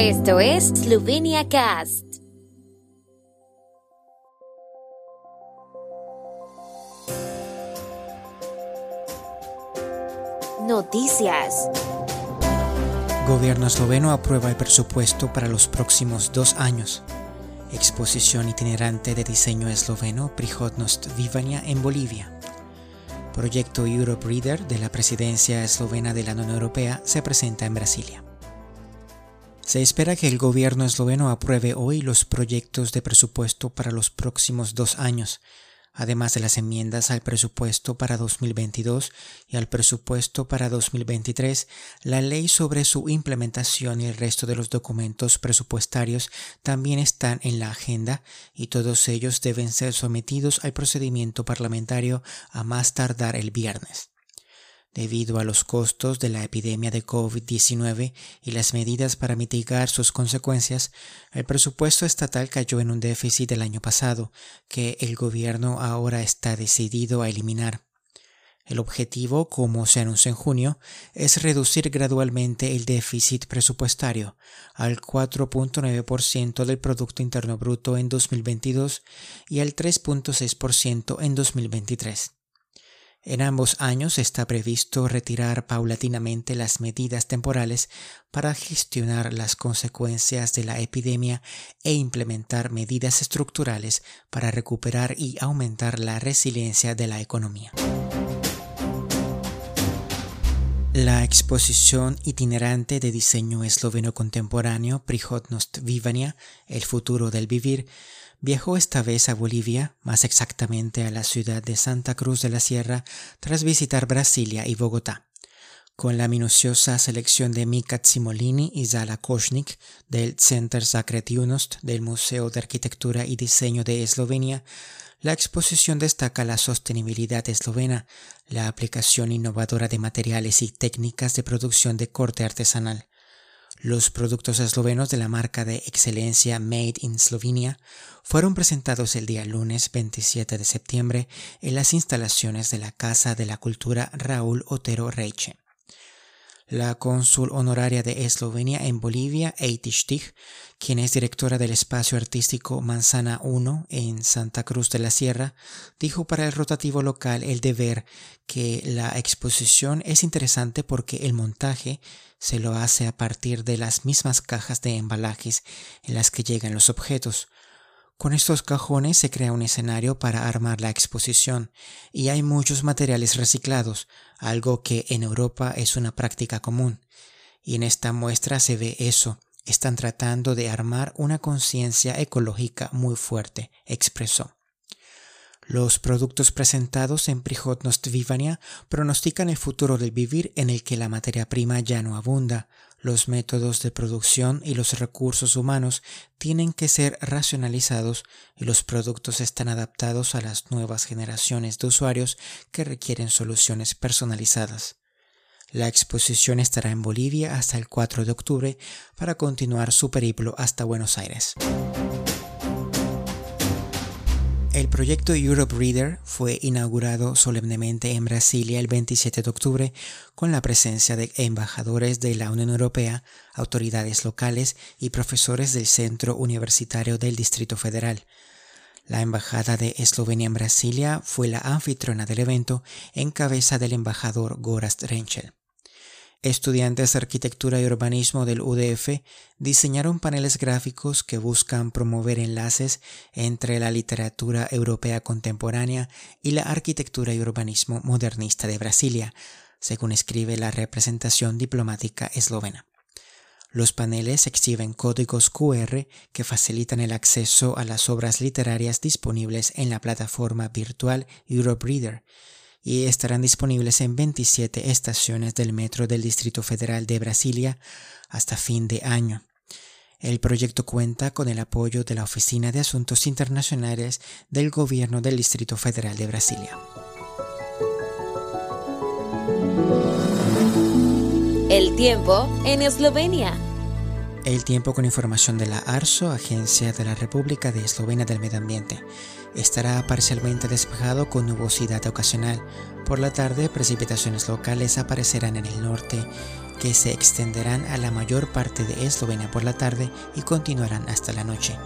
Esto es Slovenia Cast. Noticias. Gobierno esloveno aprueba el presupuesto para los próximos dos años. Exposición itinerante de diseño esloveno Prihodnost Vivania en Bolivia. Proyecto Europe Reader de la presidencia eslovena de la Unión Europea se presenta en Brasilia. Se espera que el gobierno esloveno apruebe hoy los proyectos de presupuesto para los próximos dos años, además de las enmiendas al presupuesto para 2022 y al presupuesto para 2023, la ley sobre su implementación y el resto de los documentos presupuestarios también están en la agenda y todos ellos deben ser sometidos al procedimiento parlamentario a más tardar el viernes. Debido a los costos de la epidemia de COVID-19 y las medidas para mitigar sus consecuencias, el presupuesto estatal cayó en un déficit el año pasado, que el gobierno ahora está decidido a eliminar. El objetivo, como se anunció en junio, es reducir gradualmente el déficit presupuestario al 4.9% del Producto Interno Bruto en 2022 y al 3.6% en 2023. En ambos años está previsto retirar paulatinamente las medidas temporales para gestionar las consecuencias de la epidemia e implementar medidas estructurales para recuperar y aumentar la resiliencia de la economía. La exposición itinerante de diseño esloveno contemporáneo Prihodnost Vivania, el futuro del vivir, Viajó esta vez a Bolivia, más exactamente a la ciudad de Santa Cruz de la Sierra, tras visitar Brasilia y Bogotá. Con la minuciosa selección de Mika Tsimolini y Zala Košnik del Center Junost del Museo de Arquitectura y Diseño de Eslovenia, la exposición destaca la sostenibilidad eslovena, la aplicación innovadora de materiales y técnicas de producción de corte artesanal. Los productos eslovenos de la marca de excelencia Made in Slovenia fueron presentados el día lunes 27 de septiembre en las instalaciones de la Casa de la Cultura Raúl Otero Reiche. La cónsul honoraria de Eslovenia en Bolivia, Eiti quien es directora del espacio artístico Manzana 1 en Santa Cruz de la Sierra, dijo para el rotativo local El Deber que la exposición es interesante porque el montaje se lo hace a partir de las mismas cajas de embalajes en las que llegan los objetos. Con estos cajones se crea un escenario para armar la exposición y hay muchos materiales reciclados, algo que en Europa es una práctica común. Y en esta muestra se ve eso. Están tratando de armar una conciencia ecológica muy fuerte, expresó. Los productos presentados en Prihodnost Vivania pronostican el futuro del vivir en el que la materia prima ya no abunda, los métodos de producción y los recursos humanos tienen que ser racionalizados y los productos están adaptados a las nuevas generaciones de usuarios que requieren soluciones personalizadas. La exposición estará en Bolivia hasta el 4 de octubre para continuar su periplo hasta Buenos Aires. El proyecto Europe Reader fue inaugurado solemnemente en Brasilia el 27 de octubre con la presencia de embajadores de la Unión Europea, autoridades locales y profesores del Centro Universitario del Distrito Federal. La Embajada de Eslovenia en Brasilia fue la anfitriona del evento en cabeza del embajador Gorast Renchel. Estudiantes de arquitectura y urbanismo del UDF diseñaron paneles gráficos que buscan promover enlaces entre la literatura europea contemporánea y la arquitectura y urbanismo modernista de Brasilia, según escribe la representación diplomática eslovena. Los paneles exhiben códigos QR que facilitan el acceso a las obras literarias disponibles en la plataforma virtual EuropeReader y estarán disponibles en 27 estaciones del metro del Distrito Federal de Brasilia hasta fin de año. El proyecto cuenta con el apoyo de la Oficina de Asuntos Internacionales del Gobierno del Distrito Federal de Brasilia. El tiempo en Eslovenia. El tiempo con información de la ARSO, Agencia de la República de Eslovenia del Medio Ambiente. Estará parcialmente despejado con nubosidad ocasional. Por la tarde, precipitaciones locales aparecerán en el norte que se extenderán a la mayor parte de Eslovenia por la tarde y continuarán hasta la noche.